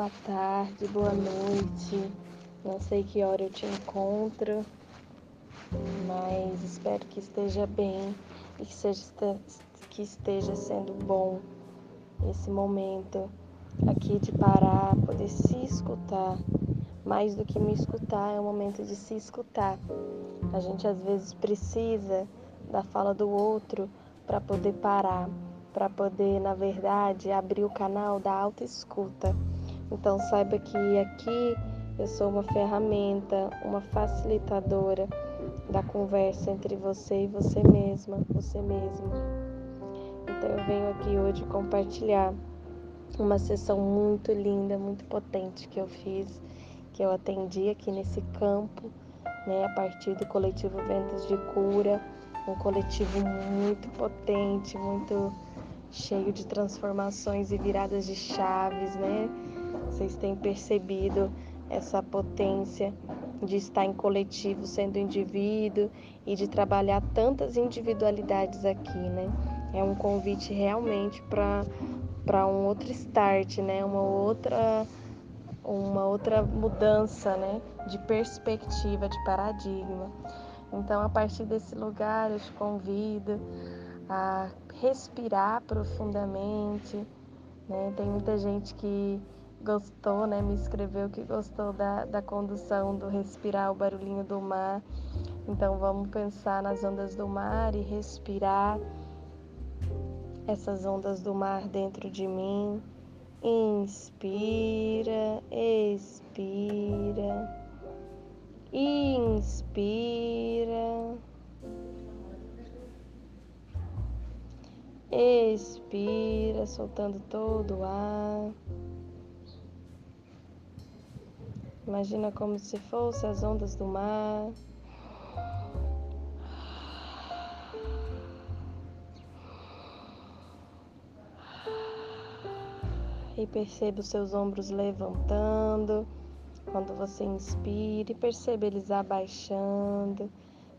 boa tarde, boa noite. Não sei que hora eu te encontro, mas espero que esteja bem e que, seja, que esteja sendo bom esse momento aqui de parar, poder se escutar. Mais do que me escutar, é o momento de se escutar. A gente às vezes precisa da fala do outro para poder parar para poder, na verdade, abrir o canal da autoescuta. Então saiba que aqui eu sou uma ferramenta, uma facilitadora da conversa entre você e você mesma, você mesmo. Então eu venho aqui hoje compartilhar uma sessão muito linda, muito potente que eu fiz, que eu atendi aqui nesse campo, né, a partir do coletivo Ventos de Cura, um coletivo muito potente, muito cheio de transformações e viradas de chaves, né? Vocês têm percebido essa potência de estar em coletivo sendo indivíduo e de trabalhar tantas individualidades aqui, né? É um convite realmente para um outro start, né? Uma outra uma outra mudança, né? De perspectiva, de paradigma. Então, a partir desse lugar, eu te convido a respirar profundamente. Né? Tem muita gente que gostou, né? Me escreveu que gostou da, da condução do respirar o barulhinho do mar. Então vamos pensar nas ondas do mar e respirar essas ondas do mar dentro de mim. Inspira, expira. Inspira. Expira, soltando todo o ar. Imagina como se fossem as ondas do mar. E perceba os seus ombros levantando quando você inspira e perceba eles abaixando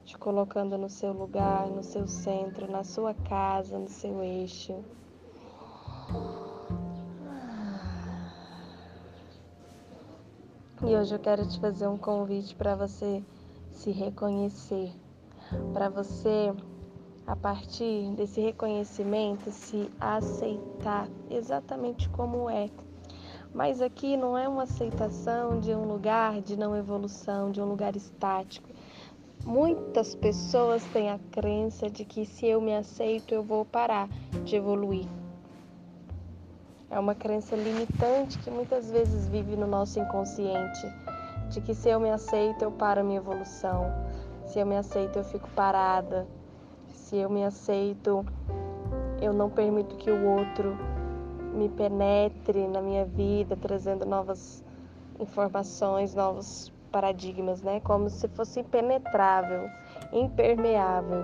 te colocando no seu lugar, no seu centro, na sua casa, no seu eixo. E hoje eu quero te fazer um convite para você se reconhecer, para você, a partir desse reconhecimento, se aceitar exatamente como é. Mas aqui não é uma aceitação de um lugar de não evolução, de um lugar estático Muitas pessoas têm a crença de que se eu me aceito, eu vou parar de evoluir. É uma crença limitante que muitas vezes vive no nosso inconsciente, de que se eu me aceito, eu paro a minha evolução. Se eu me aceito, eu fico parada. Se eu me aceito, eu não permito que o outro me penetre na minha vida, trazendo novas informações, novos paradigmas, né? Como se fosse impenetrável, impermeável.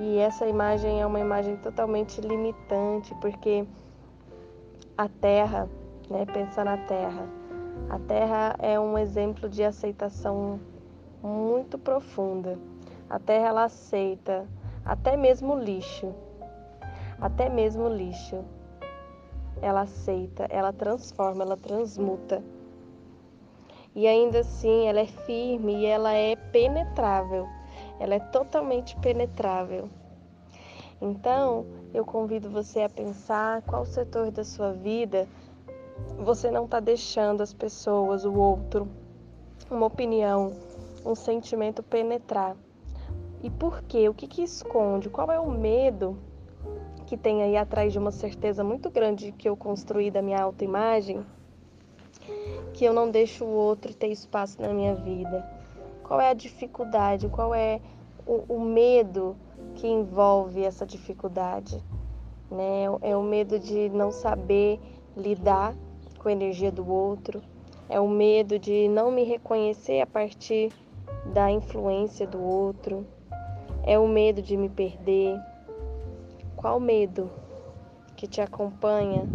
E essa imagem é uma imagem totalmente limitante, porque a Terra, né? Pensa na Terra. A Terra é um exemplo de aceitação muito profunda. A Terra ela aceita até mesmo o lixo. Até mesmo o lixo. Ela aceita, ela transforma, ela transmuta e ainda assim ela é firme e ela é penetrável. Ela é totalmente penetrável. Então, eu convido você a pensar qual setor da sua vida você não está deixando as pessoas, o outro, uma opinião, um sentimento penetrar. E por quê? O que, que esconde? Qual é o medo que tem aí atrás de uma certeza muito grande que eu construí da minha autoimagem? que eu não deixo o outro ter espaço na minha vida? Qual é a dificuldade? Qual é o, o medo que envolve essa dificuldade? Né? É o medo de não saber lidar com a energia do outro, é o medo de não me reconhecer a partir da influência do outro, é o medo de me perder. Qual medo que te acompanha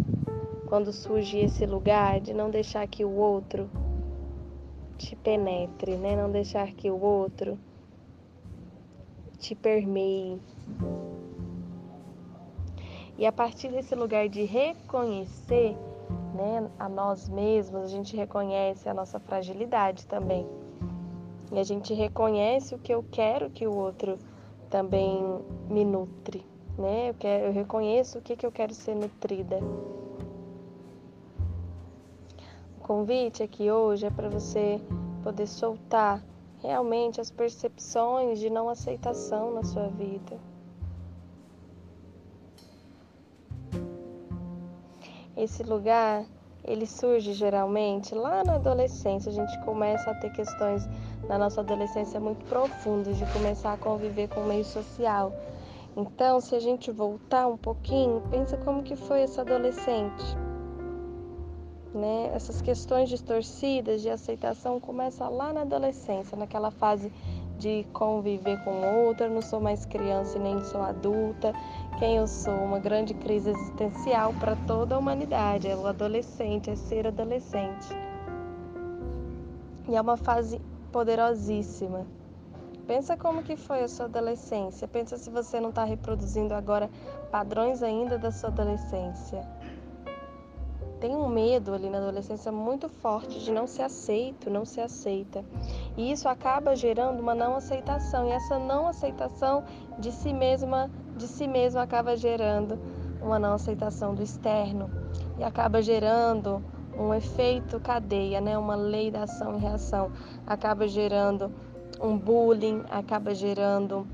quando surge esse lugar de não deixar que o outro te penetre, né? Não deixar que o outro te permeie. E a partir desse lugar de reconhecer, né, a nós mesmos, a gente reconhece a nossa fragilidade também. E a gente reconhece o que eu quero que o outro também me nutre, né? Eu, quero, eu reconheço o que, que eu quero ser nutrida. O convite aqui hoje é para você poder soltar realmente as percepções de não aceitação na sua vida. Esse lugar, ele surge geralmente lá na adolescência. A gente começa a ter questões na nossa adolescência muito profundas de começar a conviver com o meio social. Então, se a gente voltar um pouquinho, pensa como que foi essa adolescente. Né? Essas questões distorcidas de aceitação começam lá na adolescência, naquela fase de conviver com outra, não sou mais criança e nem sou adulta. Quem eu sou? Uma grande crise existencial para toda a humanidade. É o adolescente, é ser adolescente. E é uma fase poderosíssima. Pensa como que foi a sua adolescência. Pensa se você não está reproduzindo agora padrões ainda da sua adolescência tem um medo ali na adolescência muito forte de não ser aceito, não ser aceita. E isso acaba gerando uma não aceitação. E essa não aceitação de si mesma, de si mesmo acaba gerando uma não aceitação do externo e acaba gerando um efeito cadeia, né? Uma lei da ação e reação. Acaba gerando um bullying, acaba gerando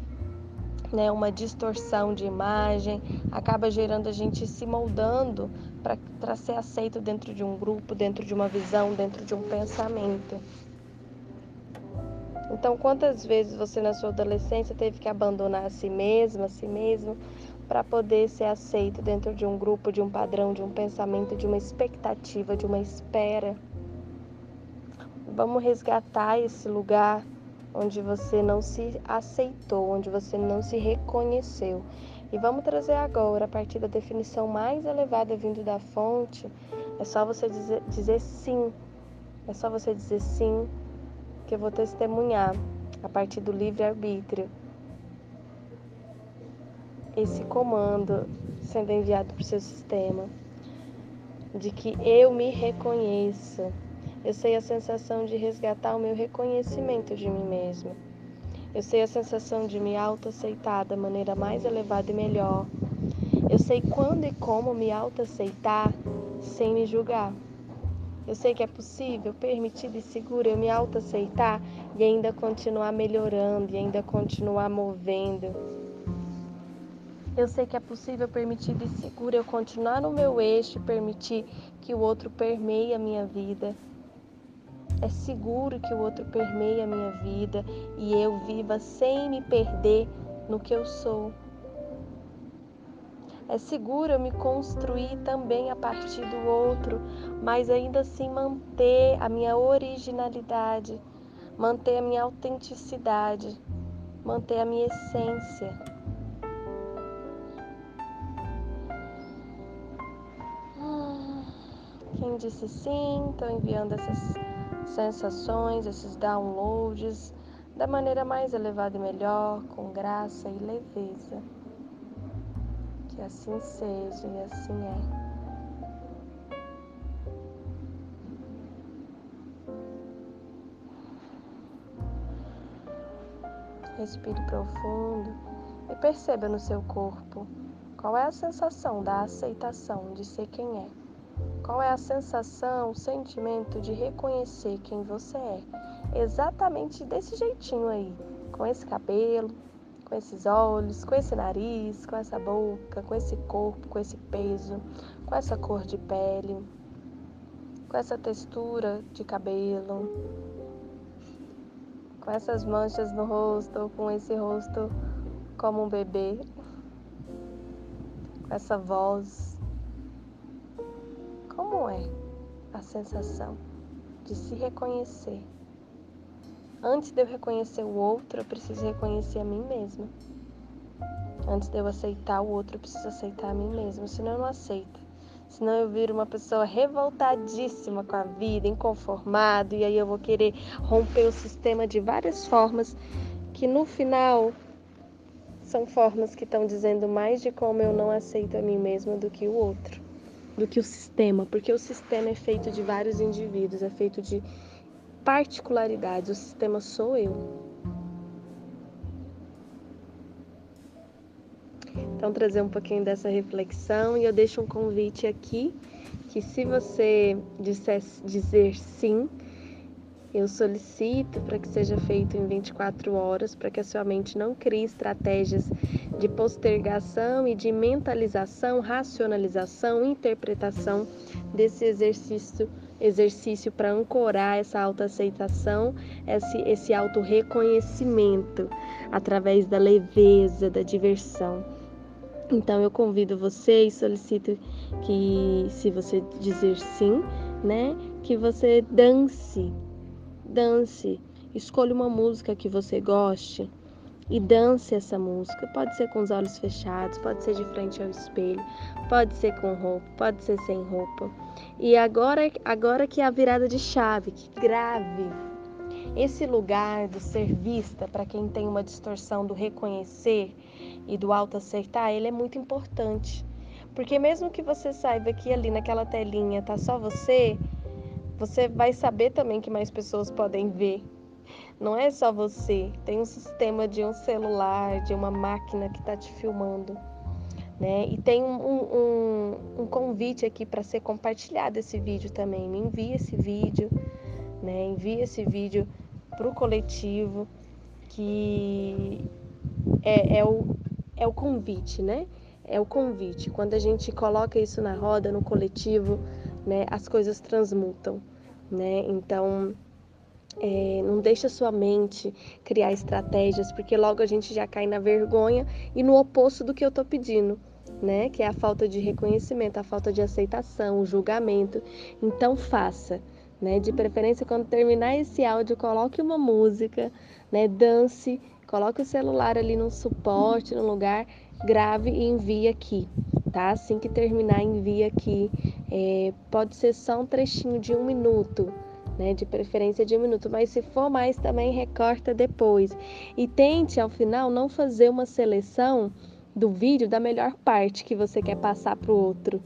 né, uma distorção de imagem, acaba gerando a gente se moldando para ser aceito dentro de um grupo, dentro de uma visão, dentro de um pensamento. Então, quantas vezes você na sua adolescência teve que abandonar a si mesma, a si mesmo, para poder ser aceito dentro de um grupo, de um padrão, de um pensamento, de uma expectativa, de uma espera? Vamos resgatar esse lugar onde você não se aceitou, onde você não se reconheceu. E vamos trazer agora, a partir da definição mais elevada vindo da fonte, é só você dizer, dizer sim. É só você dizer sim, que eu vou testemunhar a partir do livre-arbítrio esse comando sendo enviado para o seu sistema de que eu me reconheço eu sei a sensação de resgatar o meu reconhecimento de mim mesma. Eu sei a sensação de me autoaceitar da maneira mais elevada e melhor. Eu sei quando e como me autoaceitar sem me julgar. Eu sei que é possível, permitido e seguro eu me autoaceitar e ainda continuar melhorando e ainda continuar movendo. Eu sei que é possível, permitido e seguro eu continuar no meu eixo e permitir que o outro permeie a minha vida é seguro que o outro permeie a minha vida e eu viva sem me perder no que eu sou. É seguro eu me construir também a partir do outro, mas ainda assim manter a minha originalidade, manter a minha autenticidade, manter a minha essência. Quem disse sim, estou enviando essas sensações, esses downloads da maneira mais elevada e melhor, com graça e leveza. Que assim seja e assim é. Respire profundo e perceba no seu corpo qual é a sensação da aceitação de ser quem é. Qual é a sensação, o sentimento de reconhecer quem você é? Exatamente desse jeitinho aí, com esse cabelo, com esses olhos, com esse nariz, com essa boca, com esse corpo, com esse peso, com essa cor de pele, com essa textura de cabelo, com essas manchas no rosto, com esse rosto como um bebê, com essa voz como é a sensação de se reconhecer? Antes de eu reconhecer o outro, eu preciso reconhecer a mim mesma. Antes de eu aceitar o outro, eu preciso aceitar a mim mesma, senão eu não aceito. Senão eu viro uma pessoa revoltadíssima com a vida, inconformado, e aí eu vou querer romper o sistema de várias formas que no final são formas que estão dizendo mais de como eu não aceito a mim mesma do que o outro. Do que o sistema, porque o sistema é feito de vários indivíduos, é feito de particularidades. O sistema sou eu. Então, trazer um pouquinho dessa reflexão e eu deixo um convite aqui que, se você disser, dizer sim, eu solicito para que seja feito em 24 horas, para que a sua mente não crie estratégias de postergação e de mentalização, racionalização, interpretação desse exercício exercício para ancorar essa autoaceitação, esse, esse auto-reconhecimento através da leveza, da diversão. Então eu convido você e solicito que, se você dizer sim, né, que você dance dance, escolha uma música que você goste e dance essa música. Pode ser com os olhos fechados, pode ser de frente ao espelho, pode ser com roupa, pode ser sem roupa. E agora, agora que é a virada de chave, que grave esse lugar do ser vista para quem tem uma distorção do reconhecer e do auto-aceitar, ele é muito importante. Porque mesmo que você saiba que ali naquela telinha tá só você, você vai saber também que mais pessoas podem ver. Não é só você, tem um sistema de um celular, de uma máquina que está te filmando. Né? E tem um, um, um convite aqui para ser compartilhado esse vídeo também. Me envie esse vídeo, né? envie esse vídeo para o coletivo, que é, é, o, é o convite, né? É o convite. Quando a gente coloca isso na roda, no coletivo, né, as coisas transmutam, né? Então, é, não deixa sua mente criar estratégias, porque logo a gente já cai na vergonha e no oposto do que eu tô pedindo, né? Que é a falta de reconhecimento, a falta de aceitação, o julgamento. Então, faça. Né? De preferência, quando terminar esse áudio, coloque uma música, né? Dance, coloque o celular ali no suporte, no lugar, grave e envie aqui, tá? Assim que terminar, envie aqui. É, pode ser só um trechinho de um minuto, né? De preferência de um minuto, mas se for mais também recorta depois. E tente ao final não fazer uma seleção do vídeo da melhor parte que você quer passar para o outro,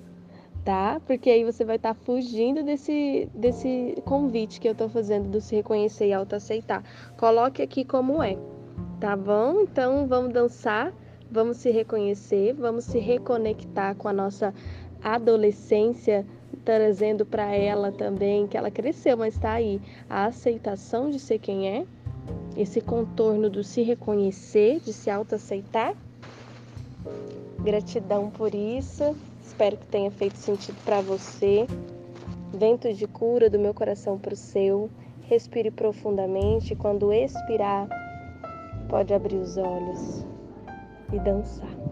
tá? Porque aí você vai estar tá fugindo desse, desse convite que eu estou fazendo do se reconhecer e autoaceitar. Coloque aqui como é, tá bom? Então vamos dançar, vamos se reconhecer, vamos se reconectar com a nossa adolescência trazendo para ela também que ela cresceu, mas está aí a aceitação de ser quem é, esse contorno do se reconhecer, de se autoaceitar. Gratidão por isso. Espero que tenha feito sentido para você. Vento de cura do meu coração para o seu. Respire profundamente. Quando expirar, pode abrir os olhos e dançar.